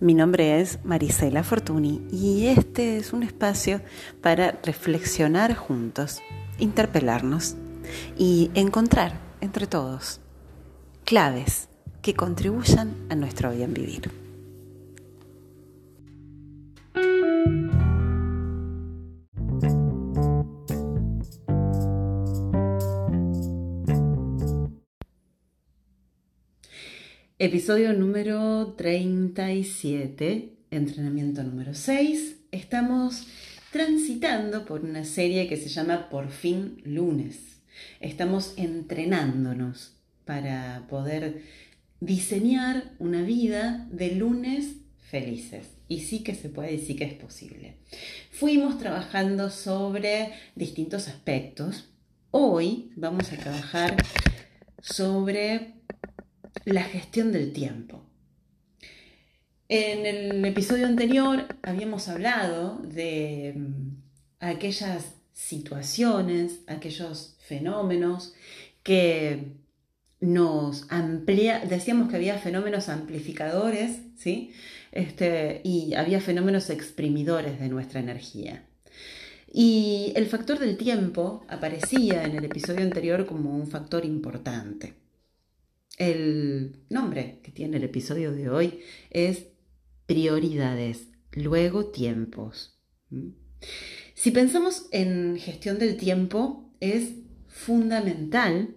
Mi nombre es Marisela Fortuny y este es un espacio para reflexionar juntos, interpelarnos y encontrar entre todos claves que contribuyan a nuestro bien vivir. Episodio número 37, entrenamiento número 6. Estamos transitando por una serie que se llama Por fin lunes. Estamos entrenándonos para poder diseñar una vida de lunes felices. Y sí que se puede y sí que es posible. Fuimos trabajando sobre distintos aspectos. Hoy vamos a trabajar sobre la gestión del tiempo. En el episodio anterior habíamos hablado de mm, aquellas situaciones, aquellos fenómenos que nos amplía, decíamos que había fenómenos amplificadores, ¿sí? Este, y había fenómenos exprimidores de nuestra energía. Y el factor del tiempo aparecía en el episodio anterior como un factor importante. El nombre que tiene el episodio de hoy es prioridades, luego tiempos. ¿Mm? Si pensamos en gestión del tiempo, es fundamental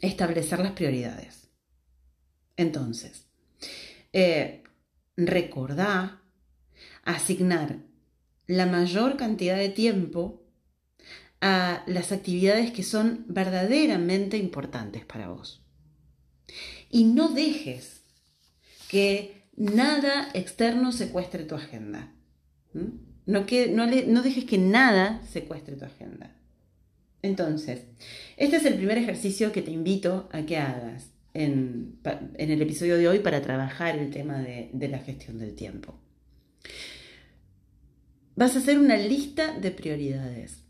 establecer las prioridades. Entonces, eh, asignar la mayor cantidad de tiempo a las actividades que son verdaderamente importantes para vos. Y no dejes que nada externo secuestre tu agenda. No, que, no, no dejes que nada secuestre tu agenda. Entonces, este es el primer ejercicio que te invito a que hagas en, el episodio de hoy para trabajar el tema de, de la gestión del tiempo. Vas a hacer una lista de prioridades.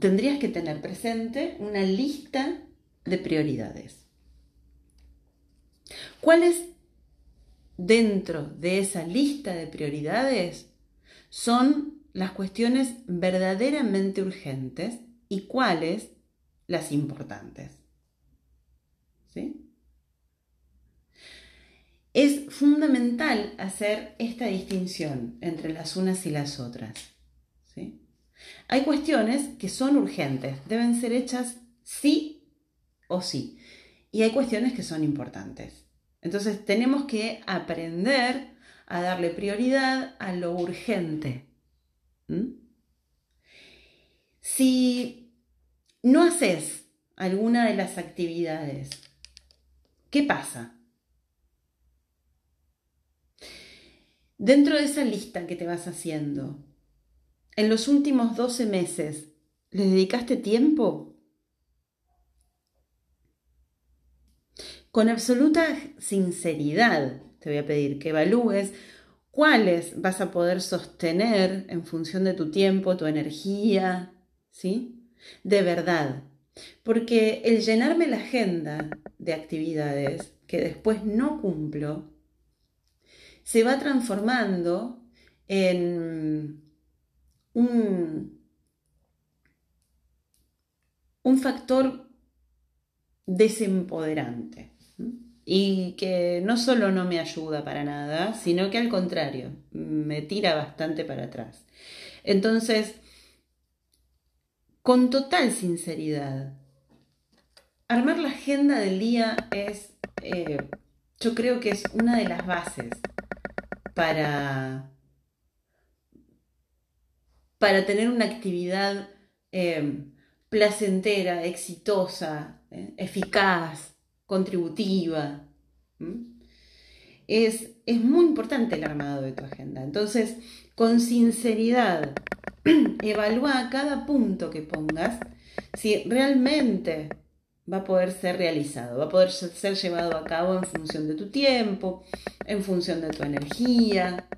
Tendrías que tener presente una lista de prioridades. ¿Cuáles dentro de esa lista de prioridades son las cuestiones verdaderamente urgentes y cuáles las importantes? ¿Sí? Es fundamental hacer esta distinción entre las unas y las otras. ¿sí? Hay cuestiones que son urgentes, deben ser hechas sí o sí. Y hay cuestiones que son importantes. Entonces tenemos que aprender a darle prioridad a lo urgente. Si no haces alguna de las actividades, ¿qué pasa? Dentro de esa lista que te vas haciendo, en los últimos 12 meses, ¿le dedicaste tiempo Con absoluta sinceridad te voy a pedir que evalúes cuáles vas a poder sostener en función de tu tiempo, tu energía, ¿sí? De verdad. Porque el llenarme la agenda de actividades que después no cumplo, se va transformando en un, un factor desempoderante y que no solo no me ayuda para nada, sino que al contrario, me tira bastante para atrás. Entonces, con total sinceridad, armar la agenda del día es, eh, yo creo que es una de las bases para, para tener una actividad eh, placentera, exitosa, eh, eficaz, contributiva. Es, es muy importante el armado de tu agenda. Entonces, con sinceridad, evalúa cada punto que pongas si realmente va a poder ser realizado, va a poder ser llevado a cabo en función de tu tiempo, en función de tu energía.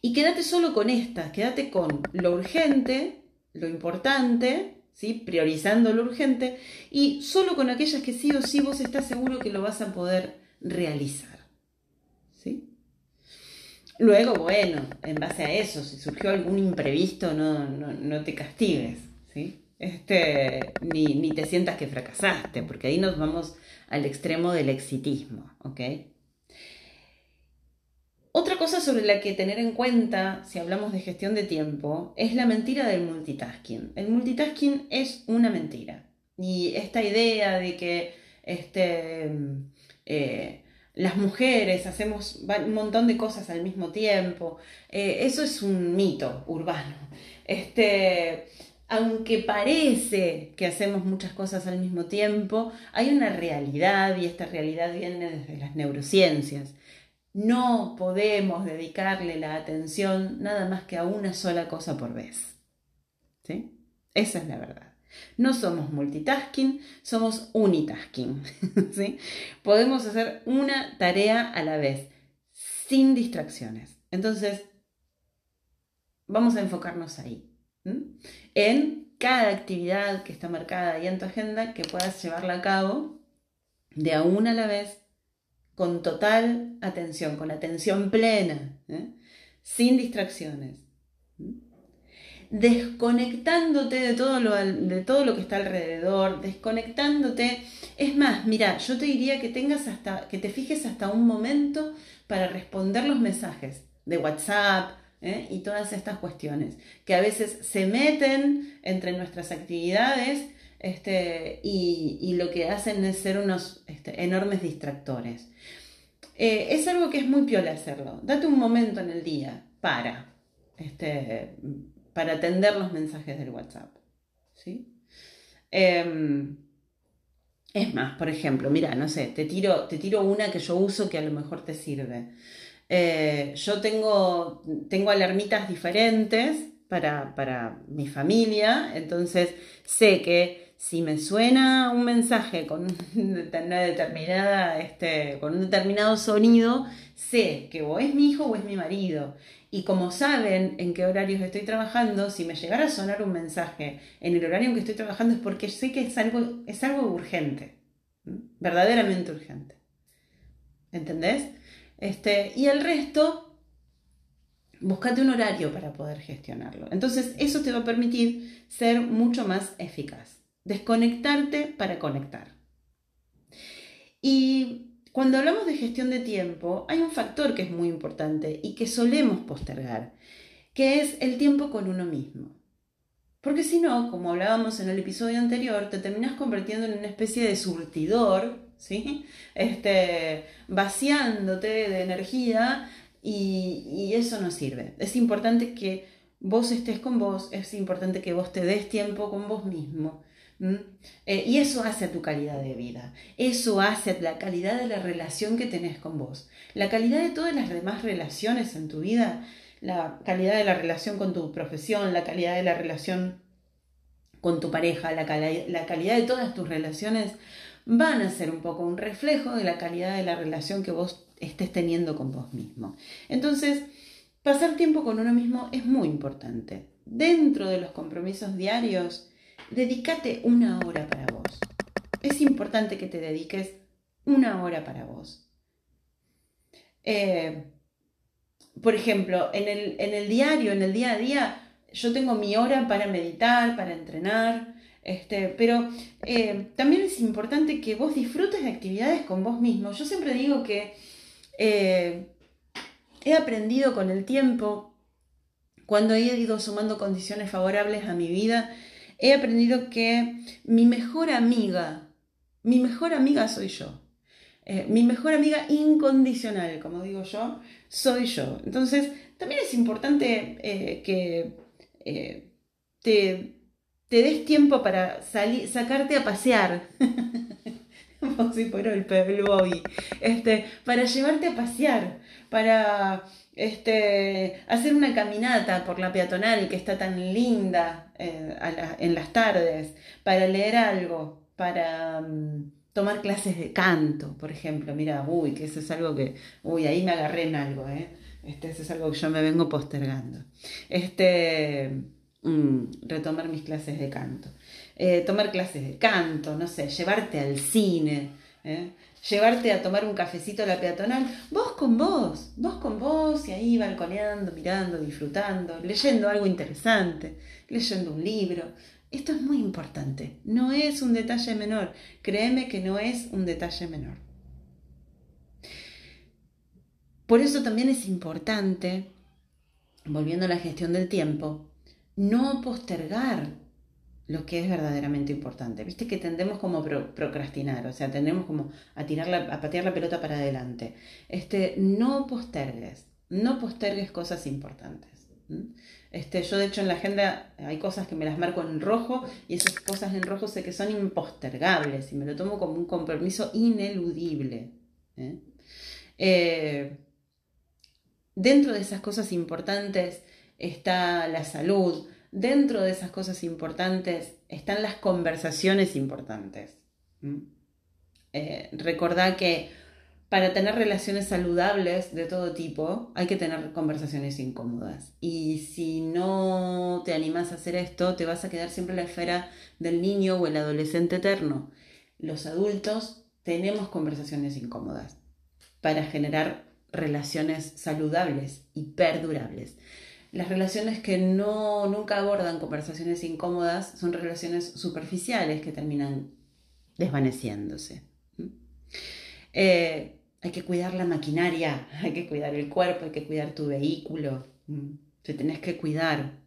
Y quédate solo con estas, quédate con lo urgente, lo importante ¿sí? priorizando lo urgente y solo con aquellas que sí o sí vos estás seguro que lo vas a poder realizar. ¿sí? Luego, bueno, en base a eso, si surgió algún imprevisto, no, no, no te castigues, ¿sí? este, ni, ni te sientas que fracasaste, porque ahí nos vamos al extremo del exitismo. Otra cosa sobre la que tener en cuenta si hablamos de gestión de tiempo es la mentira del multitasking. El multitasking es una mentira. Y esta idea de que este, eh, las mujeres hacemos un montón de cosas al mismo tiempo, eh, eso es un mito urbano. Este, aunque parece que hacemos muchas cosas al mismo tiempo, hay una realidad y esta realidad viene desde las neurociencias. No podemos dedicarle la atención nada más que a una sola cosa por vez. ¿Sí? Esa es la verdad. No somos multitasking, somos unitasking. ¿sí? Podemos hacer una tarea a la vez, sin distracciones. Entonces, vamos a enfocarnos ahí, en cada actividad que está marcada ahí en tu agenda, que puedas llevarla a cabo de a una a la vez, con total atención, con atención plena, ¿eh? sin distracciones desconectándote de todo, lo, de todo lo que está alrededor, desconectándote. Es más, mira, yo te diría que tengas hasta, que te fijes hasta un momento para responder los mensajes de WhatsApp ¿eh? y todas estas cuestiones, que a veces se meten entre nuestras actividades este, y, lo que hacen es ser unos este, enormes distractores. Eh, es algo que es muy piola hacerlo. Date un momento en el día para. Este, para atender los mensajes del WhatsApp. ¿sí? Em, es más, por ejemplo, mira, no sé, te tiro, te tiro una que yo uso que a lo mejor te sirve. Eh, yo tengo, tengo alarmitas diferentes para, para, mi familia, entonces sé que si me suena un mensaje con una determinada, este, con un determinado sonido, sé que o es mi hijo o es mi marido. Y como saben en qué horarios estoy trabajando, si me llegara a sonar un mensaje en el horario en que estoy trabajando es porque sé que es algo, es algo urgente, verdaderamente urgente. ¿Entendés? Este, y el resto, búscate un horario para poder gestionarlo. Entonces, eso te va a permitir ser mucho más eficaz. Desconectarte para conectar. Y cuando hablamos de gestión de tiempo, hay un factor que es muy importante y que solemos postergar, que es el tiempo con uno mismo. Porque si no, como hablábamos en el episodio anterior, te terminas convirtiendo en una especie de surtidor, ¿sí? Este, vaciándote de energía y, y eso no sirve. Es importante que vos estés con vos, es importante que vos te des tiempo con vos mismo eh, y eso hace a tu calidad de vida, eso hace a la calidad de la relación que tenés con vos, la calidad de todas las demás relaciones en tu vida, la calidad de la relación con tu profesión, la calidad de la relación con tu pareja, la, la calidad de todas tus relaciones van a ser un poco un reflejo de la calidad de la relación que vos estés teniendo con vos mismo. Entonces, pasar tiempo con uno mismo es muy importante. Dentro de los compromisos diarios, dedícate una hora para vos. Es importante que te dediques una hora para vos. Eh, por ejemplo, en el, diario, en el día a día, yo tengo mi hora para meditar, para entrenar, este, pero eh, también es importante que vos disfrutes de actividades con vos mismo. Yo siempre digo que eh, he aprendido con el tiempo, cuando he ido sumando condiciones favorables a mi vida, he aprendido que mi mejor amiga, mi mejor amiga soy yo. Eh, mi mejor amiga incondicional, como digo yo, soy yo. Entonces, también es importante eh, que eh, te, des tiempo para sacarte a pasear. Como si fuera el Boy. Este, para llevarte a pasear, para este, hacer una caminata por la peatonal que está tan linda eh, en las tardes, para leer algo, para mm, tomar clases de canto, por ejemplo. Mira, uy, que eso es algo que, uy, ahí me agarré en algo, ¿eh? Este, eso es algo que yo me vengo postergando. Este, mm, retomar mis clases de canto. Eh, tomar clases de canto, no sé, llevarte al cine, ¿eh? llevarte a tomar un cafecito a la peatonal, vos con vos, vos con vos, y ahí balconeando, mirando, disfrutando, leyendo algo interesante, leyendo un libro. Esto es muy importante, no es un detalle menor, créeme que no es un detalle menor. Por eso también es importante, volviendo a la gestión del tiempo, no postergar lo que es verdaderamente importante. Viste que tendemos como procrastinar, o sea, tendemos como a tirar a patear la pelota para adelante. Este, no postergues, no postergues cosas importantes. Este, yo de hecho en la agenda hay cosas que me las marco en rojo y esas cosas en rojo sé que son impostergables y me lo tomo como un compromiso ineludible. ¿eh? Eh, dentro de esas cosas importantes está la salud, dentro de esas cosas importantes están las conversaciones importantes. Eh, recordá que para tener relaciones saludables de todo tipo hay que tener conversaciones incómodas. Y si no te animas a hacer esto, te vas a quedar siempre en la esfera del niño o el adolescente eterno. Los adultos tenemos conversaciones incómodas para generar relaciones saludables y perdurables. Las relaciones que no, nunca abordan conversaciones incómodas son relaciones superficiales que terminan desvaneciéndose. Eh, hay que cuidar la maquinaria, hay que cuidar el cuerpo, hay que cuidar tu vehículo, te tenés que cuidar.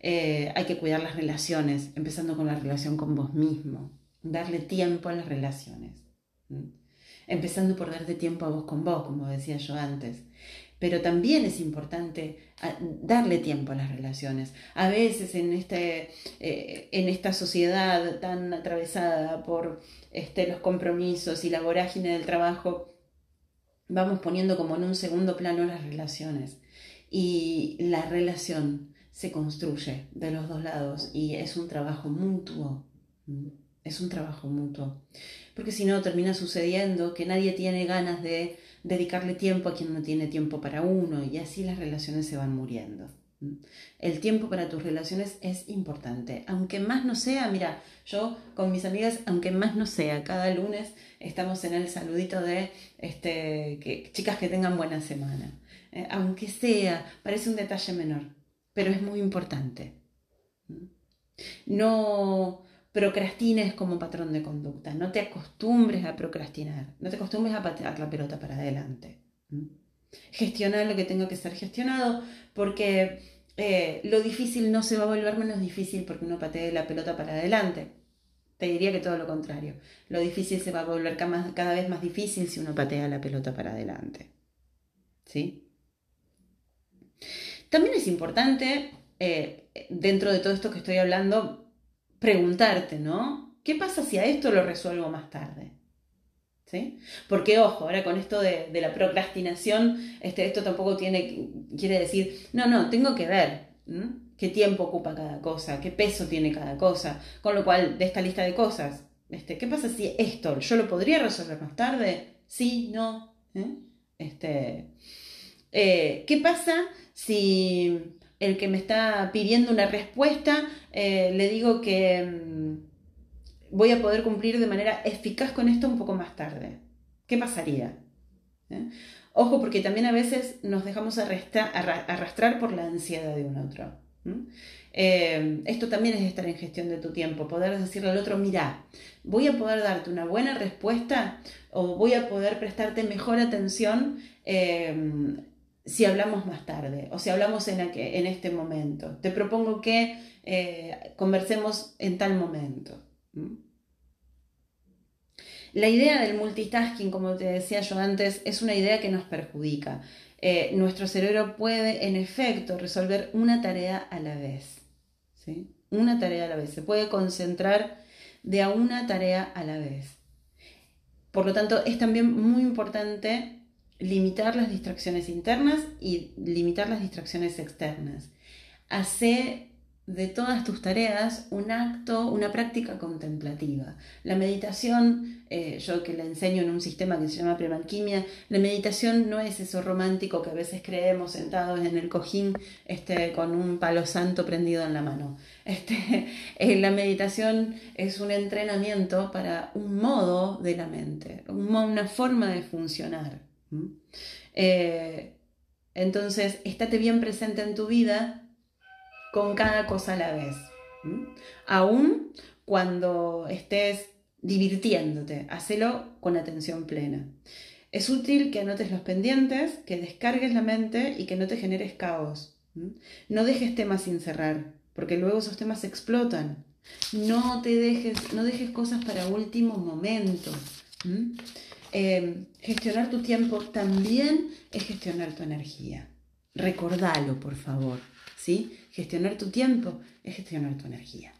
Eh, hay que cuidar las relaciones, empezando con la relación con vos mismo, darle tiempo a las relaciones. Empezando por darte tiempo a vos con vos, como decía yo antes pero también es importante ah, darle tiempo a las relaciones. A veces en, este, eh, en esta sociedad tan atravesada por este, los compromisos y la vorágine del trabajo, vamos poniendo como en un segundo plano las relaciones. Y la relación se construye de los dos lados y es un trabajo mutuo. Es un trabajo mutuo. Porque si no, termina sucediendo que nadie tiene ganas de dedicarle tiempo a quien no tiene tiempo para uno y así las relaciones se van muriendo. El tiempo para tus relaciones es importante, aunque más no sea, mira, yo con mis amigas, aunque más no sea, cada lunes estamos en el saludito de este, que, chicas que tengan buena semana. Eh, aunque sea, parece un detalle menor, pero es muy importante. No, procrastines como patrón de conducta, no te acostumbres a procrastinar, no te acostumbres a patear la pelota para adelante. Gestionar lo que tenga que ser gestionado, porque eh, lo difícil no se va a volver menos difícil porque uno patee la pelota para adelante. Te diría que todo lo contrario. Lo difícil se va a volver cada vez más difícil si uno patea la pelota para adelante. ¿Sí? También es importante, eh, dentro de todo esto que estoy hablando, preguntarte, ¿no? ¿Qué pasa si a esto lo resuelvo más tarde? ¿Sí? Porque ojo, ahora con esto de, la procrastinación, este, esto tampoco tiene, quiere decir, no, no, tengo que ver qué tiempo ocupa cada cosa, qué peso tiene cada cosa, con lo cual de esta lista de cosas, este, ¿qué pasa si esto yo lo podría resolver más tarde? Sí, no. ¿Eh? Este, eh, ¿Qué pasa si el que me está pidiendo una respuesta, eh, le digo que mm, voy a poder cumplir de manera eficaz con esto un poco más tarde. ¿Qué pasaría? ¿Eh? Ojo, porque también a veces nos dejamos arrastrar, por la ansiedad de un otro. Eh, esto también es estar en gestión de tu tiempo, poder decirle al otro, mira, voy a poder darte una buena respuesta o voy a poder prestarte mejor atención si hablamos más tarde o si hablamos en, en este momento. Te propongo que eh, conversemos en tal momento. La idea del multitasking, como te decía yo antes, es una idea que nos perjudica. Eh, nuestro cerebro puede, en efecto, resolver una tarea a la vez. ¿sí? Una tarea a la vez. Se puede concentrar de a una tarea a la vez. Por lo tanto, es también muy importante limitar las distracciones internas y limitar las distracciones externas. Hace de todas tus tareas un acto, una práctica contemplativa. La meditación, eh, yo que la enseño en un sistema que se llama premanquimia, la meditación no es eso romántico que a veces creemos sentados en el cojín este, con un palo santo prendido en la mano. Este, eh, la meditación es un entrenamiento para un modo de la mente, una forma de funcionar. Eh, entonces, estate bien presente en tu vida con cada cosa a la vez. Aún cuando estés divirtiéndote, hacelo con atención plena. Es útil que anotes los pendientes, que descargues la mente y que no te generes caos. No dejes temas sin cerrar, porque luego esos temas explotan. No te dejes, no dejes cosas para último momento. Eh, gestionar tu tiempo también es gestionar tu energía. Recordalo, por favor. ¿sí? Gestionar tu tiempo es gestionar tu energía.